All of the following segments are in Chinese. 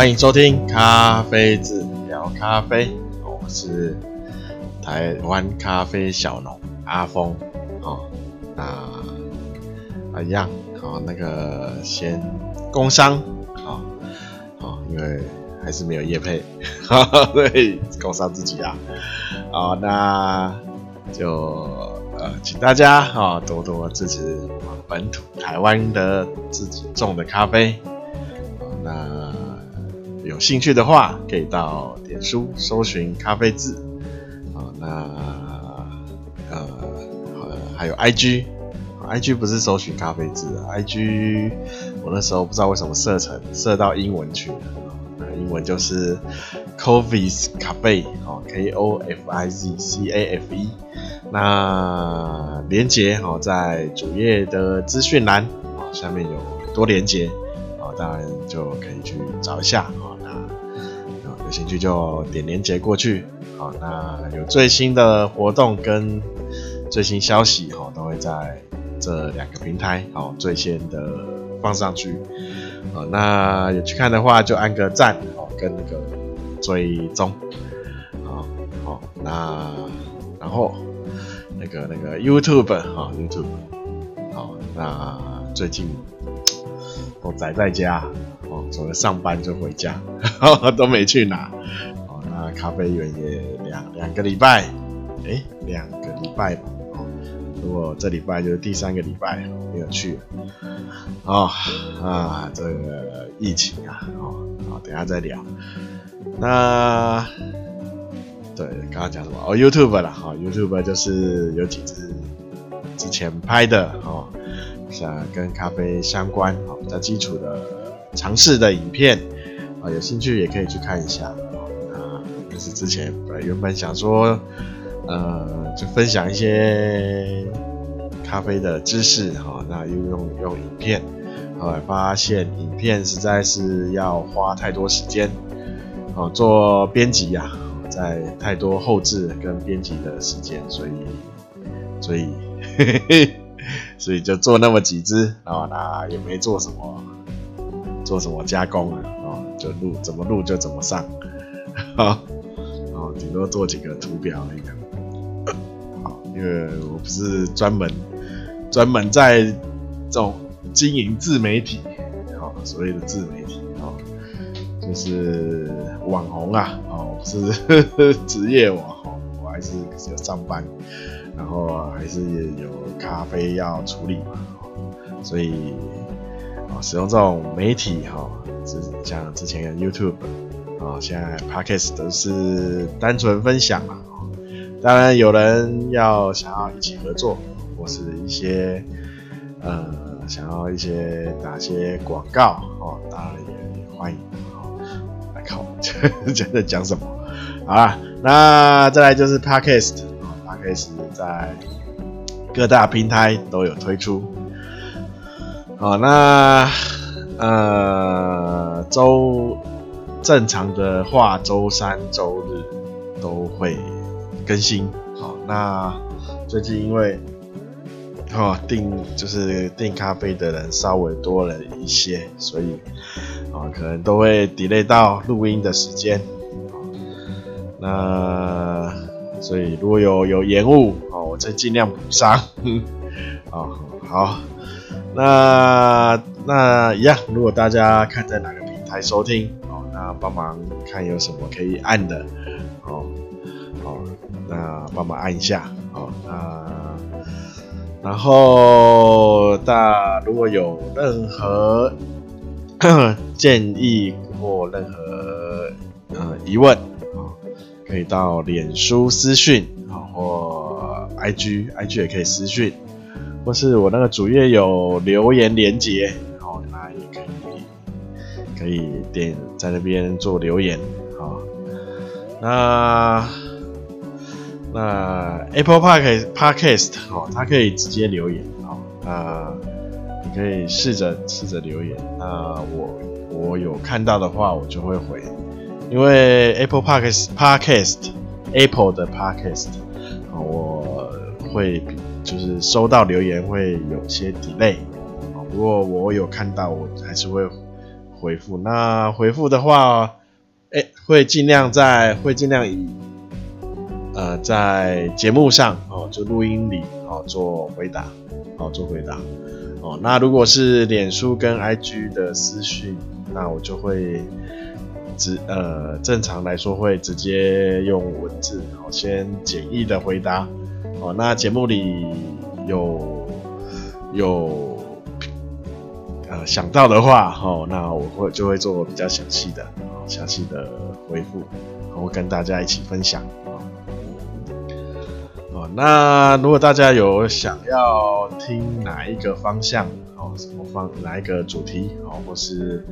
欢迎收听咖啡志聊咖啡，我是台湾咖啡小农阿峰，哦，那啊一样，好，那个先工商，啊，啊，因为还是没有业配，哈哈，对，工商自己啊，好，那就呃，请大家啊多多支持我们本土台湾的自己种的咖啡。有兴趣的话，可以到脸书搜寻咖啡志啊。那呃，还有 IG，IG 不是搜寻咖啡志，IG 我那时候不知道为什么设成设到英文去了，那英文就是 Kofiz Cafe 哦，K O F I Z C A F E。那连接哦，在主页的资讯栏啊，下面有很多连结。当然就可以去找一下啊，有兴趣就点连结过去好。那有最新的活动跟最新消息哈，都会在这两个平台哦最先的放上去啊。那有去看的话就按个赞哦，跟那个追踪啊。好，那然后那个那个 YouTube 啊 YouTube 好，那最近。我宅在家，哦，除了上班就回家，呵 呵都没去哪。哦，那咖啡园也两两个礼拜，诶，两个礼拜吧。哦，如果这礼拜就是第三个礼拜没有去。哦啊，这个疫情啊，哦，好，等下再聊。那对，刚刚讲什么？哦，YouTube 啦，哈，哦，YouTube 就是有几支之前拍的，哦。像跟咖啡相关啊，比较基础的尝试的影片啊，有兴趣也可以去看一下啊。但是之前原本想说，呃，就分享一些咖啡的知识哈，那又用用影片，后来发现影片实在是要花太多时间，哦，做编辑呀，在太多后置跟编辑的时间，所以，所以。嘿 嘿所以就做那么几支啊，那也没做什么，做什么加工啊，哦，就录怎么录就怎么上，好，哦，顶多做几个图表那个，好，因为我不是专门专门在这种经营自媒体，好，所谓的自媒体，哦，就是网红啊，哦，不是 职业网红，我还是有上班。然后还是有咖啡要处理嘛，所以，使用这种媒体哈，像之前的 YouTube 啊，现在 Podcast 都是单纯分享嘛。哦当然有人要想要一起合作，或是一些呃想要一些打些广告哦，当然也欢迎啊。来看我们在讲什么？好了，那再来就是 Podcast，Podcast 在各大平台都有推出。好，那呃，周正常的话，周三、周日都会更新。好，那最近因为哦订就是订咖啡的人稍微多了一些，所以啊可能都会 delay 到录音的时间。那所以如果有有延误，哦，我再尽量补上。啊，好，那那一样，如果大家看在哪个平台收听，哦，那帮忙看有什么可以按的，哦，好，那帮忙按一下，哦，那然后大如果有任何建议或任何呃疑问啊。可以到脸书私讯，或 IG，IG 也可以私讯，或是我那个主页有留言连结，好，那也可以，可以点在那边做留言，好，那那 Apple Park Podcast 哦，它可以直接留言，好，那你可以试着试着留言，那我我有看到的话，我就会回。因为 Apple Podcast Podcast Apple 的 Podcast，我会就是收到留言会有些 delay 啊，不过我有看到，我还是会回复。那回复的话，哎，会尽量在会尽量以呃在节目上哦，就录音里哦做回答，哦做回答哦。那如果是脸书跟 IG 的私讯，那我就会直呃正常来说会直接用文字哦先简易的回答哦。那节目里有有。呃，想到的话，哦，那我会就会做比较详细的、详细的回复，我会跟大家一起分享。哦，那如果大家有想要听哪一个方向，哦，什么方哪一个主题，哦，或是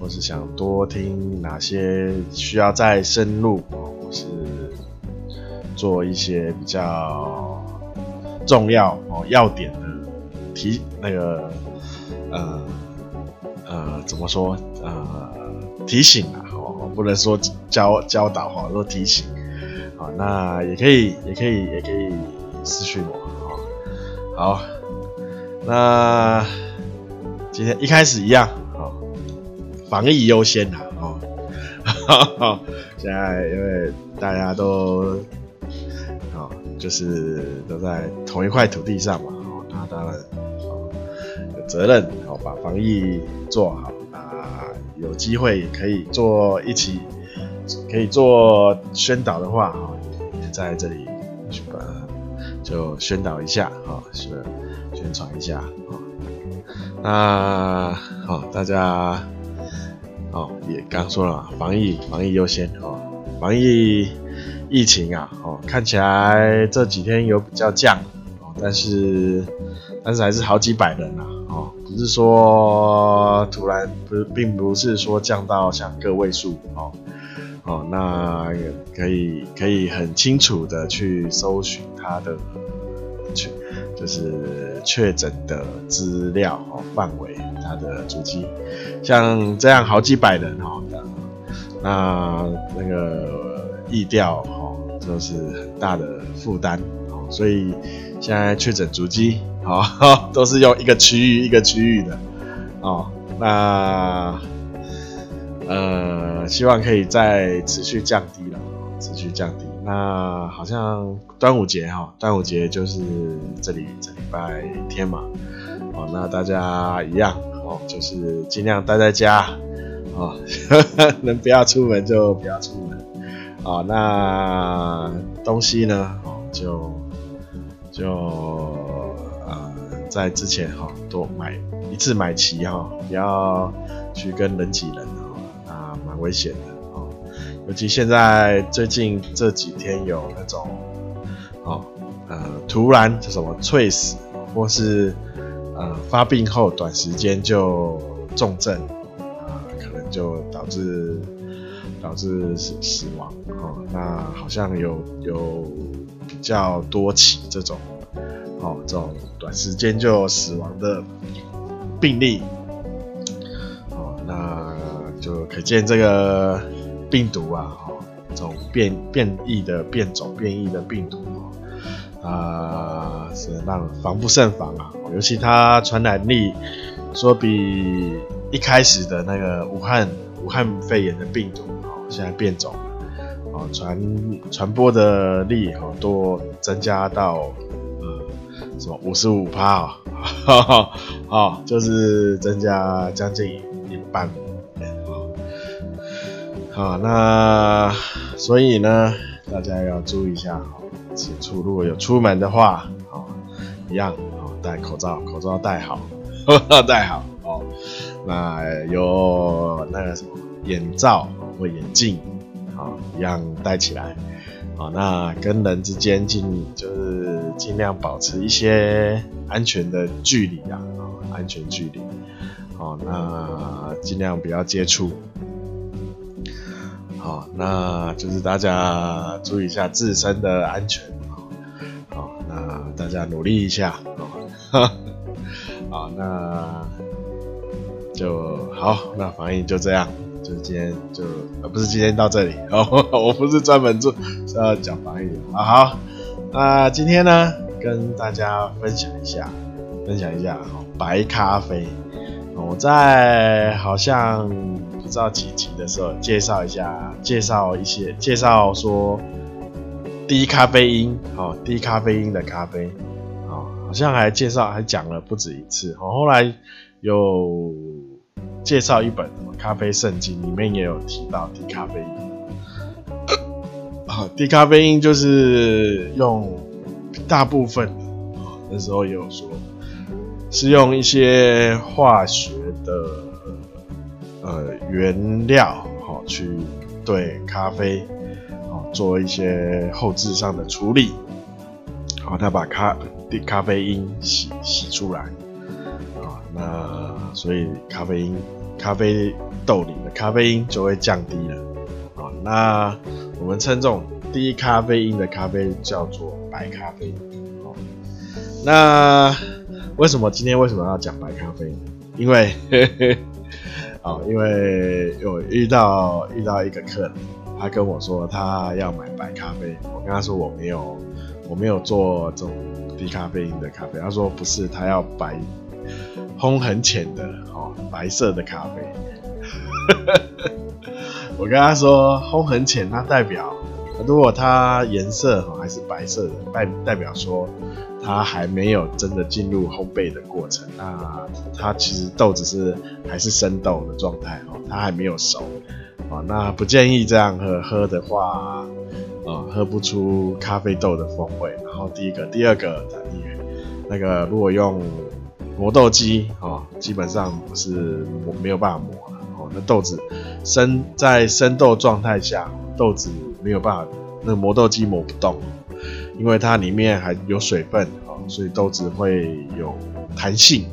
或是想多听哪些需要再深入，哦，或是做一些比较重要哦要点的提那个。呃呃，怎么说？呃，提醒啊，哦，不能说教教导哈，说提醒。好，那也可以，也可以，也可以私讯我。好，那今天一开始一样，好，防疫优先呐，哦，现在因为大家都，就是都在同一块土地上嘛，哦，那当然。哦，有责任，好，把防疫做好啊！有机会可以做一起，可以做宣导的话，哈，也在这里去把就宣导一下，哈，是宣传一下，啊，那好，大家，哦，也刚说了，防疫防疫优先，哦，防疫疫情啊，哦，看起来这几天有比较降，哦，但是但是还是好几百人啊。哦，不是说突然不是，并不是说降到像个位数哦哦，那也可以可以很清楚的去搜寻他的确就是确诊的资料哦范围，他的足迹，像这样好几百人哈，那那个疫调哈，都是很大的负担哦，所以现在确诊足迹。好，都是用一个区域一个区域的，哦，那呃，希望可以再持续降低了，持续降低。那好像端午节哈，端午节就是这里这礼拜天嘛，哦，那大家一样哦，就是尽量待在家，哦，能不要出门就不要出门，哦，那东西呢，哦，就就呃。在之前哈，多买一次买齐哈，不要去跟人挤人哈，啊，蛮危险的哦。尤其现在最近这几天有那种哦，呃，突然什么猝死，或是呃发病后短时间就重症啊，可能就导致导致死死亡哦。那好像有有比较多起这种。哦，这种短时间就死亡的病例，哦，那就可见这个病毒啊，哦，这种变变异的变种、变异的病毒，哦，啊，是让防不胜防啊。尤其它传染力说比一开始的那个武汉武汉肺炎的病毒，现在变种了，哦，传传播的力哦多增加到呃。什么五十五趴啊，哦，就是增加将近一半，哦，好，那所以呢，大家要注意一下，哦，此处如果有出门的话，哦，一样，哦，戴口罩，口罩戴好，戴好，哦，那有那个什么眼罩或眼镜，哦，一样戴起来。好，那跟人之间尽就是尽量保持一些安全的距离啊，安全距离。好，那尽量不要接触。好，那就是大家注意一下自身的安全。好，那大家努力一下。好，那 就好，那防疫就这样。今天就呃不是今天到这里哦，我不是专门做是要讲防疫的啊。好，那今天呢跟大家分享一下，分享一下哦白咖啡。我在好像不知道几集的时候介绍一下，介绍一些，介绍说低咖啡因，哦，低咖啡因的咖啡，哦，好像还介绍还讲了不止一次，哦，后来有介绍一本咖啡圣经，里面也有提到低咖啡因，啊，低咖啡因就是用大部分，那时候也有说。是用一些化学的呃原料，好去对咖啡，好做一些后置上的处理，好，他把咖咖啡因洗洗出来，啊，那所以咖啡因咖啡豆里的咖啡因就会降低了，啊，那我们称这种低咖啡因的咖啡叫做白咖啡，好，那。为什么今天为什么要讲白咖啡？因为，哦，因为有遇到遇到一个客人，他跟我说他要买白咖啡，我跟他说我没有我没有做这种低咖啡因的咖啡，他说不是，他要白烘很浅的哦白色的咖啡。我跟他说烘很浅，它代表如果它颜色还是白色的，代代表说。它还没有真的进入烘焙的过程，那它其实豆子是还是生豆的状态哦，它还没有熟哦，那不建议这样喝，喝的话，呃，喝不出咖啡豆的风味。然后第一个，第二个，你那个如果用磨豆机哦，基本上是没有办法磨了哦，那豆子生在生豆状态下，豆子没有办法，那磨豆机磨不动。因为它里面还有水分啊，所以豆子会有弹性。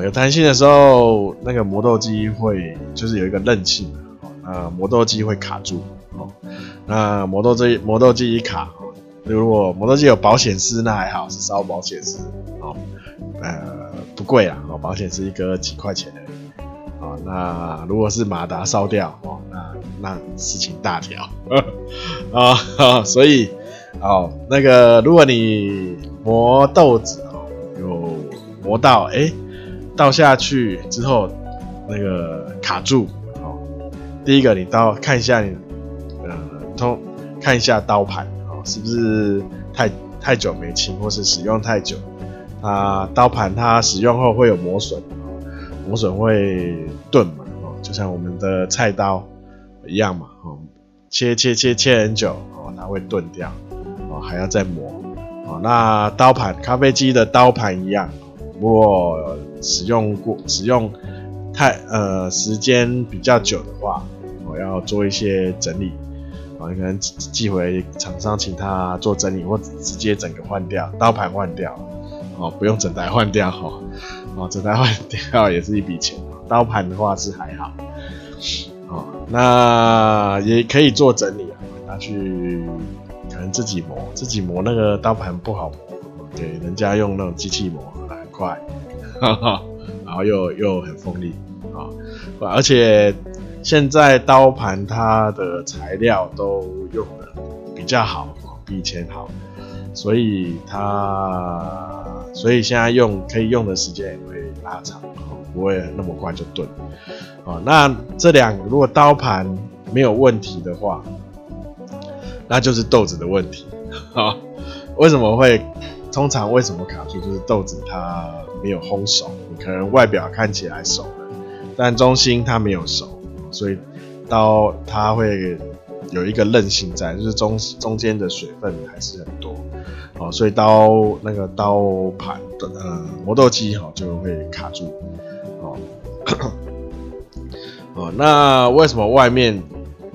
有弹性的时候，那个磨豆机会就是有一个韧性啊，那磨豆机会卡住哦。那磨豆机磨豆机一卡，如果磨豆机有保险丝，那还好，是烧保险丝哦，呃，不贵啊，哦，保险是一个几块钱而已啊。那如果是马达烧掉哦，那那事情大条啊，所以。哦，那个，如果你磨豆子哦，有磨到哎、倒下去之后那个卡住哦。第一个，你刀看一下你，呃，通看一下刀盘哦，是不是太太久没清，或是使用太久，啊，刀盘它使用后会有磨损，磨损会钝嘛，哦，就像我们的菜刀一样嘛，哦，切切切切很久哦，它会钝掉。哦还要再磨，哦，那刀盘咖啡机的刀盘一样，如果使用过使用太呃时间比较久的话，我要做一些整理，啊，你可能寄回厂商请他做整理，或直接整个换掉刀盘换掉，哦，不用整台换掉哈，哦，整台换掉也是一笔钱，刀盘的话是还好，哦，那也可以做整理啊，拿去。可能自己磨，自己磨那个刀盘不好磨，给人家用那种机器磨很快，哈哈，然后又又很锋利啊，而且现在刀盘它的材料都用的比较好，比以前好，所以它所以现在用可以用的时间也会拉长，不会那么快就钝，啊，那这两个如果刀盘没有问题的话。那就是豆子的问题，哈，为什么会？通常为什么卡住？就是豆子它没有烘熟，你可能外表看起来熟了，但中心它没有熟，所以刀它会有一个韧性在，就是中中间的水分还是很多，哦，所以刀那个刀盘的呃磨豆机哈就会卡住，哦，哦，那为什么外面？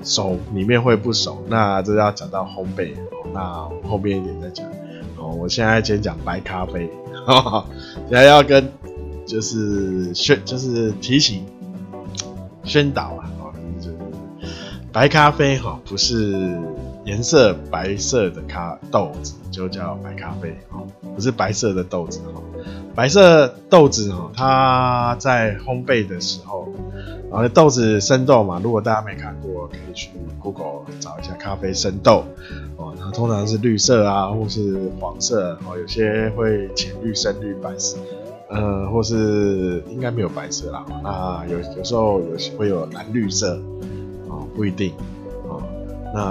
熟里面会不熟，那这要讲到烘焙，那后面一点再讲。哦，我现在先讲白咖啡，现在要跟就是宣就是提醒宣导啊，白咖啡哈，不是颜色白色的咖豆子就叫白咖啡哦，不是白色的豆子哈，白色豆子哈，它在烘焙的时候。然后豆子生豆嘛，如果大家没看过，可以去 Google 找一下咖啡生豆哦。它通常是绿色啊，或是黄色哦，有些会浅绿、深绿、白色，呃，或是应该没有白色啦，那有有时候有会有蓝绿色，不一定，哦，那，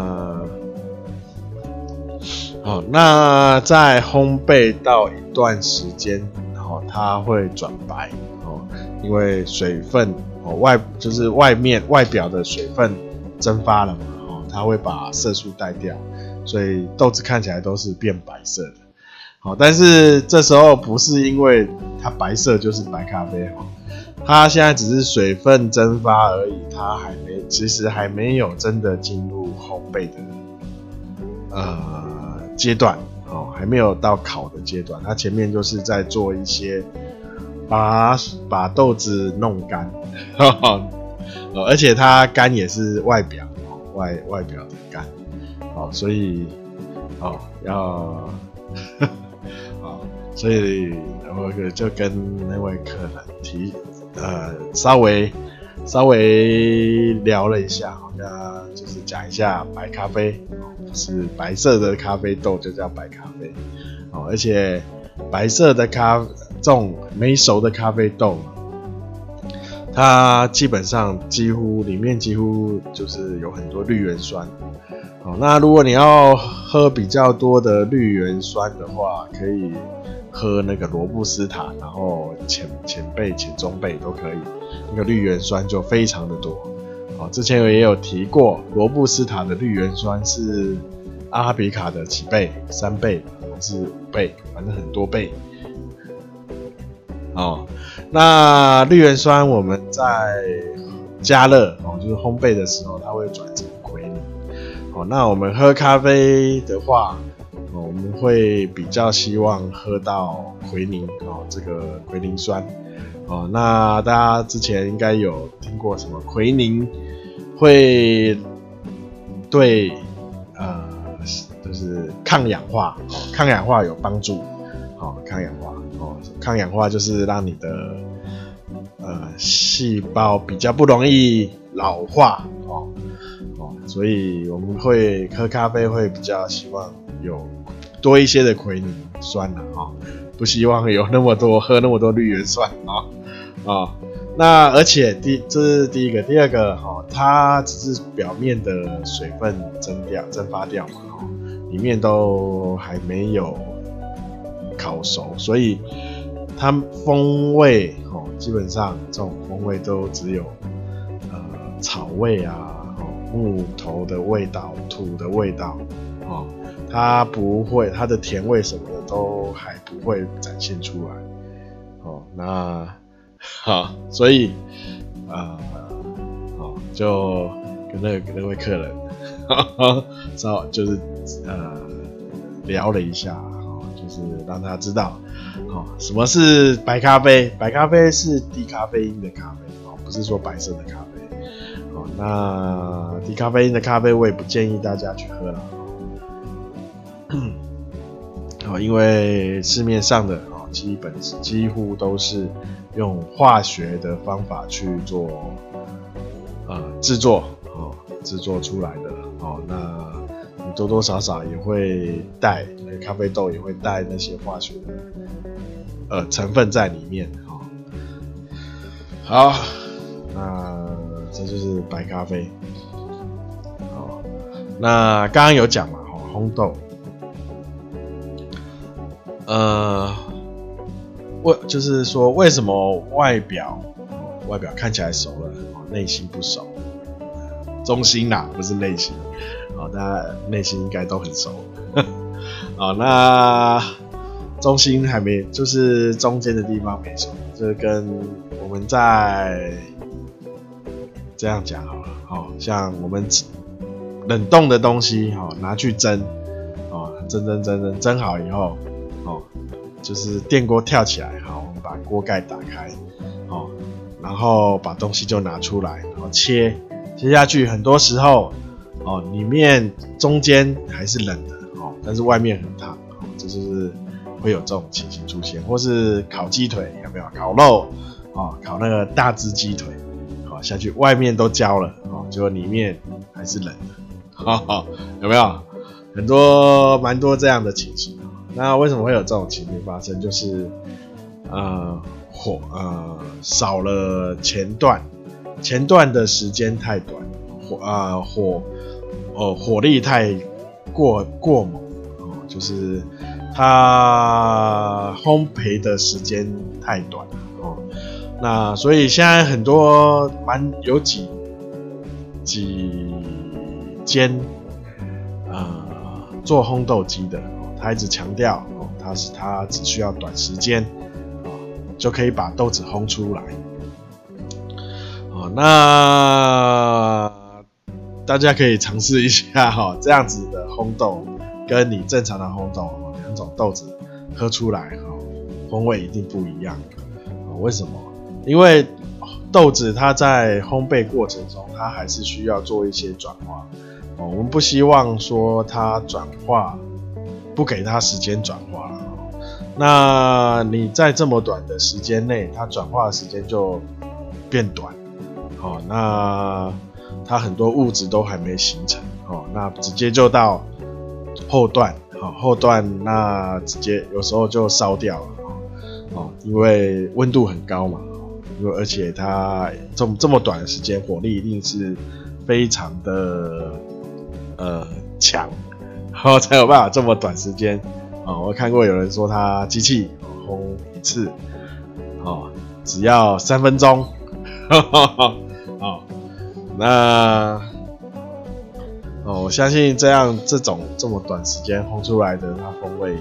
哦，那在烘焙到一段时间，然后它会转白，哦，因为水分，哦，外就是外面外表的水分蒸发了嘛，哦，它会把色素带掉，所以豆子看起来都是变白色的。好，但是这时候不是因为它白色就是白咖啡哈，它现在只是水分蒸发而已，它还没，其实还没有真的进入烘焙的呃阶段哦，还没有到烤的阶段，它前面就是在做一些把把豆子弄干，而且它干也是外表哦外外表的干，哦，所以哦要。所以我就跟那位客人提，呃，稍微稍微聊了一下，好像就是讲一下白咖啡，是白色的咖啡豆就叫白咖啡，哦，而且白色的咖这种没熟的咖啡豆，它基本上几乎里面几乎就是有很多绿原酸，哦，那如果你要喝比较多的绿原酸的话，可以。喝那个罗布斯塔，然后浅浅焙、浅中焙都可以，那个绿原酸就非常的多。好，之前我也有提过，罗布斯塔的绿原酸是阿拉比卡的几倍？三倍还是五倍？反正很多倍。哦，那绿原酸我们在加热哦，就是烘焙的时候，它会转成奎宁。哦，那我们喝咖啡的话。我们会比较希望喝到奎宁哦，这个奎宁酸哦。那大家之前应该有听过什么奎宁会对呃，就是抗氧化，抗氧化有帮助，好，抗氧化，抗氧化就是让你的呃细胞比较不容易老化哦哦，所以我们会喝咖啡会比较希望有。多一些的奎宁酸了啊，不希望有那么多喝那么多绿原酸啊啊。那而且第这是第一个，第二个哈，它只是表面的水分蒸掉、蒸发掉嘛哈，里面都还没有烤熟，所以它风味哦，基本上这种风味都只有呃草味啊、木头的味道、土的味道哦。它不会，它的甜味什么的都还不会展现出来。哦，那好，所以啊，好、呃，就跟那个那位客人，知道就是呃聊了一下，哦，就是让他知道，哦，什么是白咖啡？白咖啡是低咖啡因的咖啡，哦，不是说白色的咖啡。哦，那低咖啡因的咖啡我也不建议大家去喝了。哦，因为市面上的哦，基本几乎都是用化学的方法去做呃制作哦，制作出来的哦。那你多多少少也会带咖啡豆，也会带那些化学的呃成分在里面啊。好，那这就是白咖啡。好，那刚刚有讲嘛，哈，烘豆。呃，为就是说，为什么外表外表看起来熟了，内心不熟？中心呐，不是内心。好，大家内心应该都很熟。好，那中心还没，就是中间的地方没熟，就是跟我们在这样讲好了。好，像我们冷冻的东西，好拿去蒸，啊，蒸蒸蒸蒸蒸好以后。哦，就是电锅跳起来，好，我们把锅盖打开，哦，然后把东西就拿出来，然后切切下去。很多时候，哦，里面中间还是冷的，哦，但是外面很烫，哦，这就是会有这种情形出现。或是烤鸡腿，有没有？烤肉，哦，烤那个大只鸡腿，好下去，外面都焦了，哦，结果里面还是冷的，哈 哈，有没有？很多蛮多这样的情形。那为什么会有这种情形发生？就是，呃火呃少了前段，前段的时间太短，火啊、呃、火、呃、火力太过过猛哦，就是它烘焙的时间太短哦，那所以现在很多蛮有几几间呃做烘豆机的，他一直强调哦，他是他只需要短时间。就可以把豆子烘出来，哦，那大家可以尝试一下 哈，这样子的烘豆跟你正常的烘豆两种豆子喝出来哈，风味一定不一样。为什么？因为豆子它在烘焙过程中，它还是需要做一些转化，哦，我们不希望说它转化，不给它时间转化。那你在这么短的时间内，它转化的时间就变短，哦，那它很多物质都还没形成，哦，那直接就到后段，好，后段那直接有时候就烧掉了，哦，因为温度很高嘛，因为而且它这么这么短的时间，火力一定是非常的呃强，然后 才有办法这么短时间。哦，我看过有人说他机器烘一次，哦，只要三分钟，哦，那，哦，我相信这样这种这么短时间烘出来的，它风味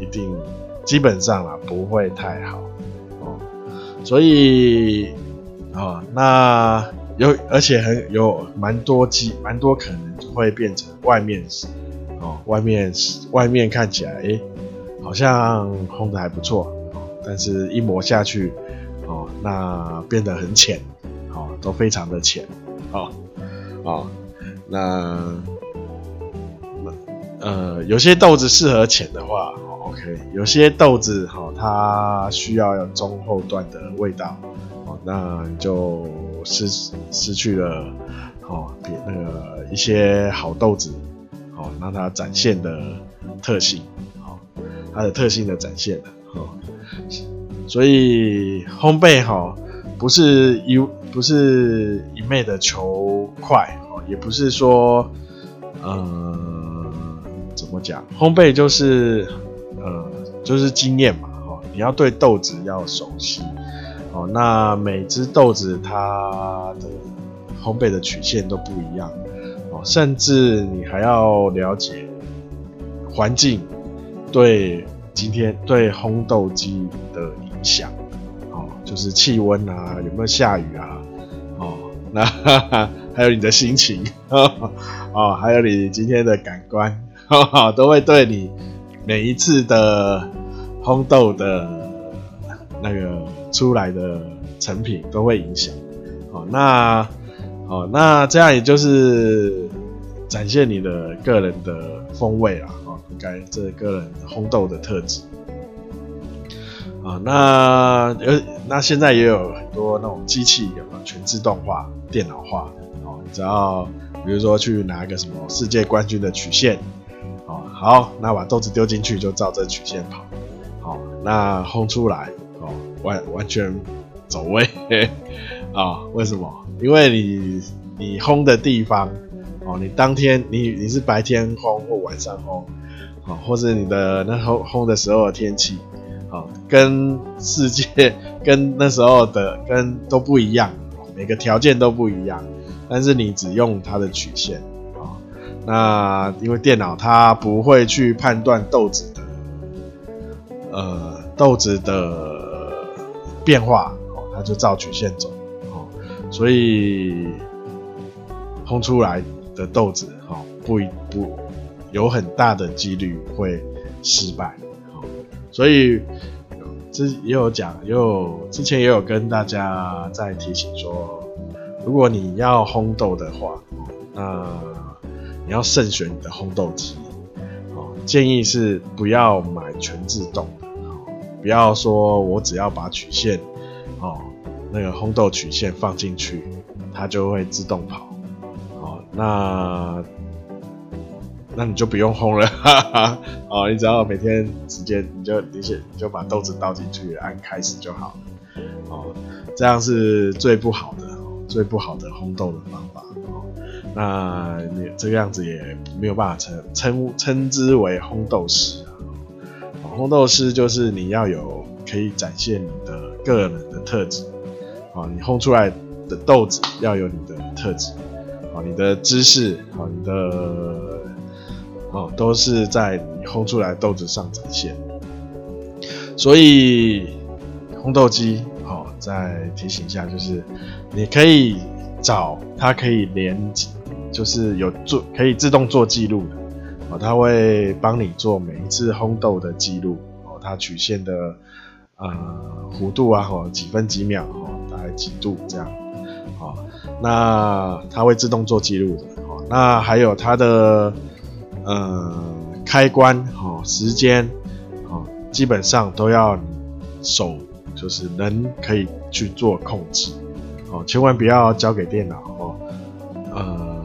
一定基本上啦不会太好，哦，所以，哦，那有而且很有蛮多机蛮多可能会变成外面。哦，外面外面看起来，诶、好像烘的还不错哦，但是一磨下去，哦，那变得很浅，哦，都非常的浅，哦，哦，那那，呃，有些豆子适合浅的话，OK，有些豆子，哈、哦，它需要有中后段的味道，哦，那就失失去了，哦，比那个一些好豆子。好，让它展现的特性，好，它的特性的展现的，好，所以烘焙哈，不是一不是一昧的求快，哦，也不是说，呃，怎么讲，烘焙就是，呃，就是经验嘛，哈，你要对豆子要熟悉，哦，那每只豆子它的烘焙的曲线都不一样哦。甚至你还要了解环境对今天对烘豆机的影响，哦，就是气温啊，有没有下雨啊，那哈哈还有你的心情，哦，还有你今天的感官，都会对你每一次的烘豆的那个出来的成品都会影响，哦，那。哦，那这样也就是展现你的个人的风味啊，哦，应该这个人烘豆的特质啊。那有那现在也有很多那种机器，有没有全自动化、电脑化？哦，你只要比如说去拿一个什么世界冠军的曲线，哦，好，那把豆子丢进去就照这曲线跑，好，那烘出来，哦，完完全走位，啊，为什么？因为你你烘的地方哦，你当天你你是白天烘或晚上烘，哦，或者你的那烘烘的时候的天气，哦，跟世界跟那时候的跟都不一样，每个条件都不一样，但是你只用它的曲线，哦，那因为电脑它不会去判断豆子的，呃，豆子的变化，哦，它就照曲线走哦。所以烘出来的豆子，哈，不一不有很大的几率会失败，所以之也有讲，也有之前也有跟大家在提醒说，如果你要烘豆的话，那你要慎选你的烘豆机，建议是不要买全自动的，不要说我只要把曲线，哦。那个烘豆曲线放进去，它就会自动跑。哦，那那你就不用烘了，哈哈，哦，你只要每天直接你就你就你就把豆子倒进去，按开始就好了，哦，这样是最不好的，最不好的烘豆的方法，哦，那你这个样子也没有办法称称称之为烘豆师啊，哦，烘豆师就是你要有可以展现你的个人的特质，哦，你烘出来的豆子要有你的特质，哦，你的知识，哦，你的。哦，都是在你烘出来豆子上展现，所以烘豆机，哦，再提醒一下，就是你可以找它可以连，就是有做可以自动做记录的，哦，它会帮你做每一次烘豆的记录，哦，它曲线的呃弧度啊，哦，几分几秒，哦，大概几度这样，哦，那它会自动做记录的，哦，那还有它的。呃，开关哦，时间哦，基本上都要手，就是人可以去做控制哦，千万不要交给电脑哦。呃，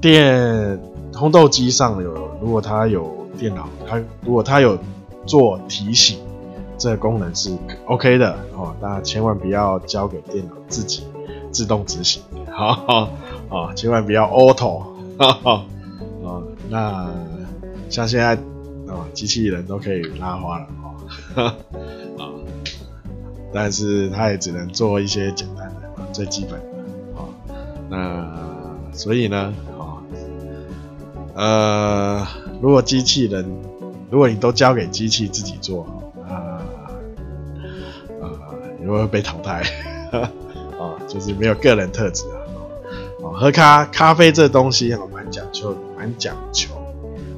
电烘豆机上有，如果它有电脑，它如果它有做提醒，这个功能是 OK 的哦，那千万不要交给电脑自己自动执行，好好哦，千万不要 auto。哈哈，哦，那像现在哦，机器人都可以拉花了哦，啊、但是它也只能做一些简单的、最基本的哦。那所以呢，哦，呃，如果机器人，如果你都交给机器自己做，啊啊，你会被淘汰，啊、哦，就是没有个人特质啊。喝咖咖啡这东西哦，蛮讲究，蛮讲求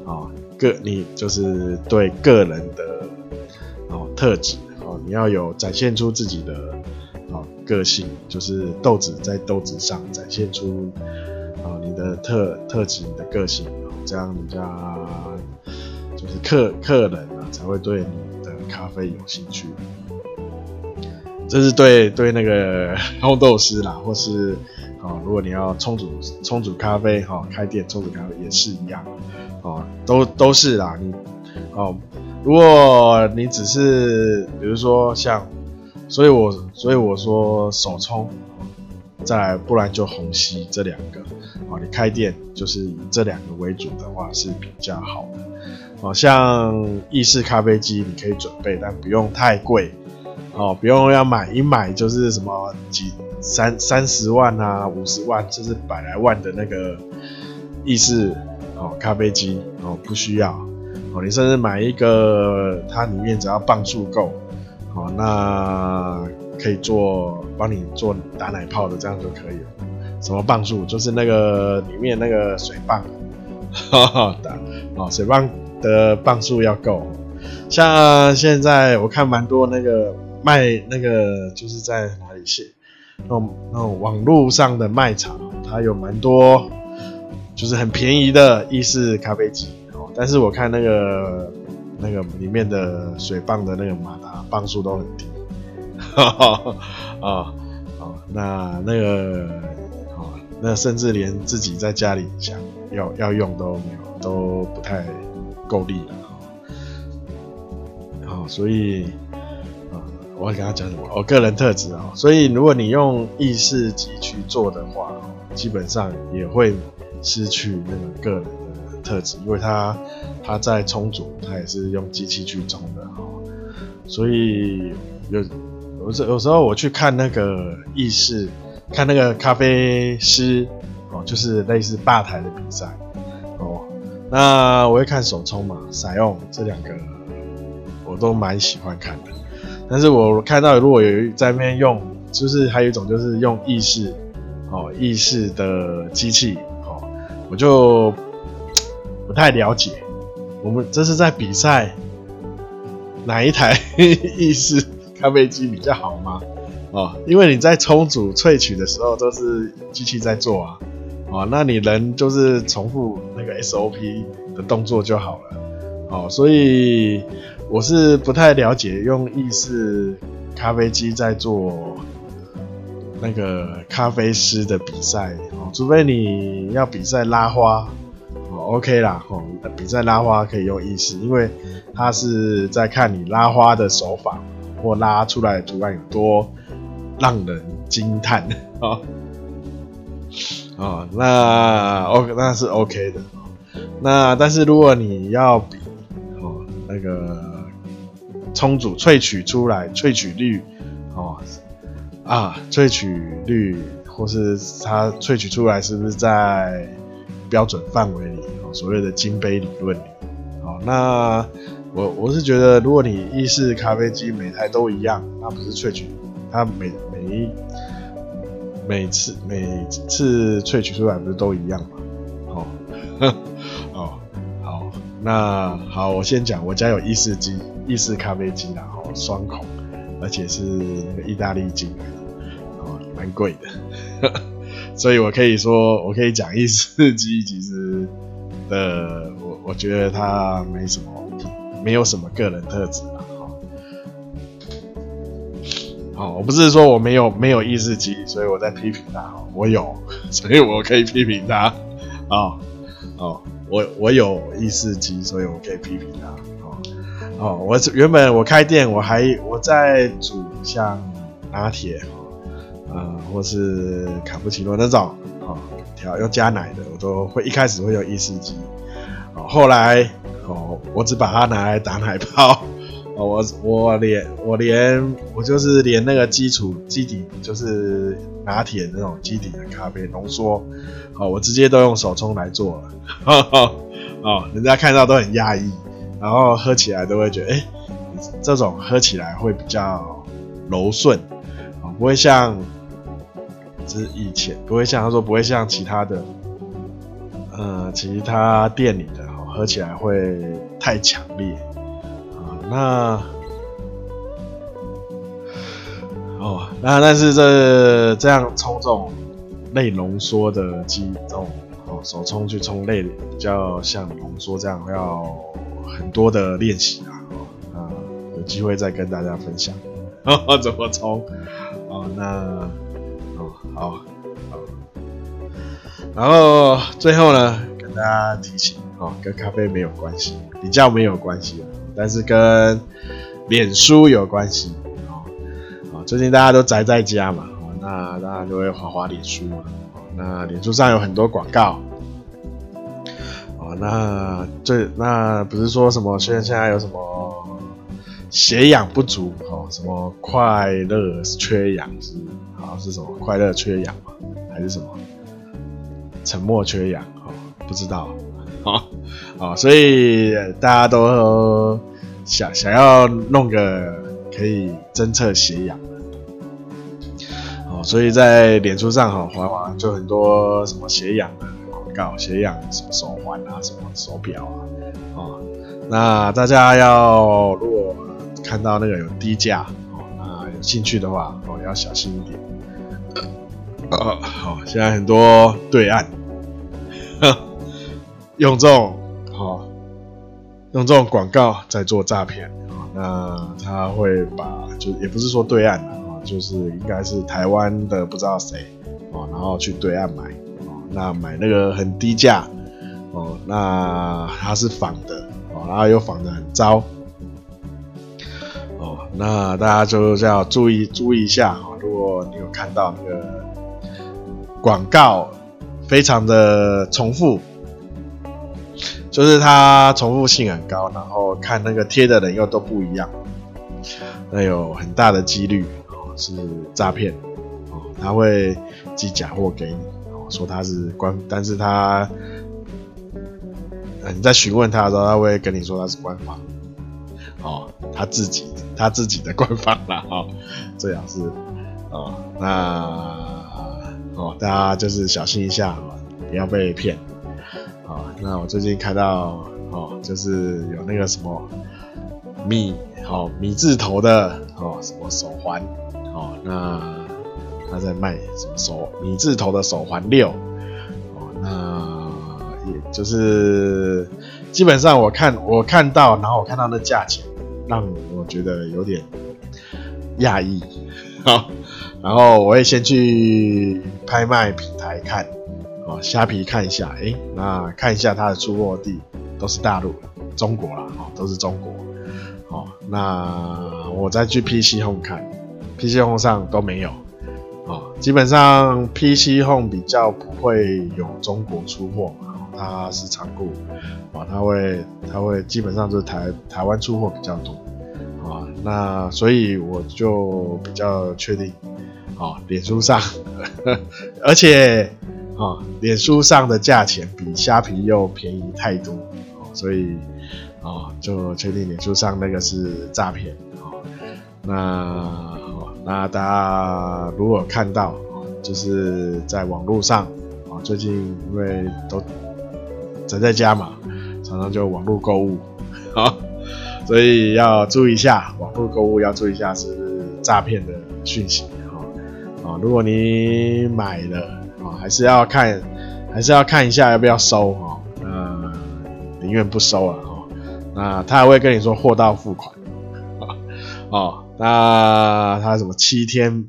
哦，个你就是对个人的哦特质哦，你要有展现出自己的哦个性，就是豆子在豆子上展现出哦你的特特质、你的个性，这样人家就是客客人啊才会对你的咖啡有兴趣。这是对对那个烘豆师啦，或是。哦，如果你要冲煮冲煮咖啡，哈、哦，开店冲煮咖啡也是一样，哦，都都是啦。你哦，如果你只是比如说像，所以我所以我说手冲，再来不然就虹吸这两个，哦，你开店就是以这两个为主的话是比较好的。哦，像意式咖啡机你可以准备，但不用太贵，哦，不用要买一买就是什么几。三三十万啊，五十万，就是百来万的那个意式哦咖啡机哦，不需要哦。你甚至买一个，它里面只要磅数够哦，那可以做帮你做打奶泡的，这样就可以了。什么磅数？就是那个里面那个水磅，哈哈的哦，水磅的磅数要够。像现在我看蛮多那个卖那个，就是在哪里写？那种那种网络上的卖场，它有蛮多，就是很便宜的意式咖啡机哦。但是我看那个那个里面的水磅的那个马达磅数都很低，哈哈啊啊，那那个啊，那甚至连自己在家里想要要用都没有，都不太够力了啊。好，所以。我会跟他讲什么？我、哦、个人特质、哦，所以如果你用意式机去做的话，基本上也会失去那个个人的特质，因为它它在冲煮，它也是用机器去冲的哈、哦。所以有有时有时候我去看那个意式，看那个咖啡师哦，就是类似吧台的比赛哦，那我会看手冲嘛，采用这两个我都蛮喜欢看的。但是我看到如果有在那边用，就是还有一种就是用意式，哦，意式的机器，哦，我就不太了解。我们这是在比赛哪一台 意式咖啡机比较好吗？哦，因为你在冲煮萃取的时候都是机器在做啊，哦，那你人就是重复那个 SOP 的动作就好了，哦，所以。我是不太了解用意式咖啡机在做那个咖啡师的比赛哦，除非你要比赛拉花哦，OK 啦哦，比赛拉花可以用意式，因为它是在看你拉花的手法或拉出来的图案有多让人惊叹哦。哦，那 OK 那是 OK 的。那但是如果你要比哦那个充足萃取出来萃取率哦。啊，萃取率或是它萃取出来是不是在标准范围里？哦，所谓的金杯理论里。哦，那我我是觉得，如果你意式咖啡机每台都一样，那不是萃取，它每每一每次每次萃取出来不是都一样吗？哦，呵，那好，我先讲，我家有意式机，意式咖啡机，然后双孔，而且是那个意大利进来。蛮贵的，所以我可以说，我可以讲意式机其实的，我我觉得它没什么，没有什么个人特质啊。好，我不是说我没有没有意式机，所以我在批评它。我有，所以我可以批评它。啊，哦，我我有意式机，所以我可以批评他。哦哦，我原本我开店，我还我在煮像拿铁。呃，或是卡布奇诺那种，哦，调要加奶的，我都会一开始会有意式机，哦，后来哦，我只把它拿来打奶泡，哦，我我连我连我就是连那个基础基底就是拿铁那种基底的咖啡浓缩，哦，我直接都用手冲来做了，呵呵，哦，人家看到都很讶异，然后喝起来都会觉得，哎，这种喝起来会比较柔顺，哦，不会像。是以前不会像他说不会像其他的，呃，其他店里的喝起来会太强烈啊。那哦，那但是这这样冲这种类浓缩的机，种哦手冲去冲类比较像浓缩这样，要很多的练习啊。啊，有机会再跟大家分享 怎么冲哦。那哦。好，好，然后最后呢，跟大家提醒哦，跟咖啡没有关系，比较没有关系，但是跟脸书有关系哦。最近大家都宅在家嘛，那大家就会滑滑脸书嘛，那脸书上有很多广告，哦，那最那不是说什么现在现在有什么血氧不足哦，什么快乐缺氧是。是什么快乐缺氧吗？还是什么沉默缺氧？哦，不知道。哦，哦，所以大家都想想要弄个可以侦测血氧。所以在脸书上哈，滑滑就很多什么血氧的广告，血氧什么手环啊，什么手表啊。哦，那大家要如果看到那个有低价，哦，那有兴趣的话，哦，要小心一点。呃，好，现在很多对岸，用这种好，用这种广告在做诈骗啊，那他会把，就也不是说对岸，就是应该是台湾的不知道谁哦，然后去对岸买哦，那买那个很低价哦，那他是仿的哦，然后又仿的很糟哦，那大家就要注意注意一下哦，如果你有看到那个。广告非常的重复，就是它重复性很高，然后看那个贴的人又都不一样，那有很大的几率是诈骗哦，他会寄假货给你哦，说他是官，但是他你在询问他的时候，他会跟你说他是官方哦，他自己他自己的官方啦哦，最好是哦那。哦，大家就是小心一下，不要被骗。啊，那我最近看到哦，就是有那个什么米，哦米字头的哦什么手环，哦那他在卖什么手米字头的手环六，哦那也就是基本上我看我看到，然后我看到那价钱，让我觉得有点讶异。好，然后我会先去拍卖平台看，哦，虾皮看一下，诶，那看一下它的出货地都是大陆、中国啦，哦，都是中国，哦，那我再去 PC Home 看，PC Home 上都没有，哦，基本上 PC Home 比较不会有中国出货，它是仓库，啊，它会它会基本上就是台台湾出货比较多。啊，那所以我就比较确定，啊，脸书上，而且啊，脸书上的价钱比虾皮又便宜太多，所以啊，就确定脸书上那个是诈骗，啊，那那大家如果看到，就是在网络上，啊，最近因为都宅在家嘛，常常就网络购物，啊。所以要注意一下，网络购物要注意一下是诈骗的讯息啊啊！如果你买了啊，还是要看，还是要看一下要不要收哈。那宁愿不收了哈。那他还会跟你说货到付款啊。那他什么七天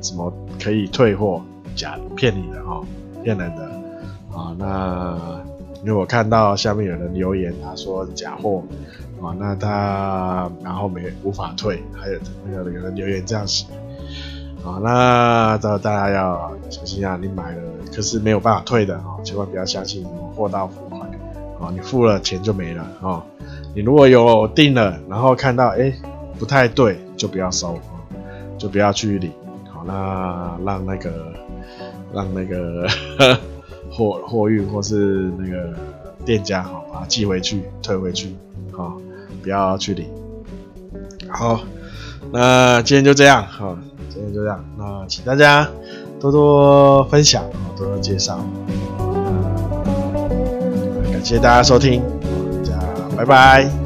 什么可以退货？假，骗你的哈，骗人的啊。那因为我看到下面有人留言，他说假货。啊，那他然后没无法退，还有那个有人留言这样写，啊，那这大家要小心啊！你买了可是没有办法退的啊，千万不要相信货到付款，啊，你付了钱就没了啊！你如果有订了，然后看到哎不太对，就不要收，就不要去领，好，那让那个让那个 货货运或是那个店家好把它寄回去退回去，好。不要去领。好，那今天就这样，好，今天就这样。那请大家多多分享，多多介绍。感谢大家收听，大家拜拜。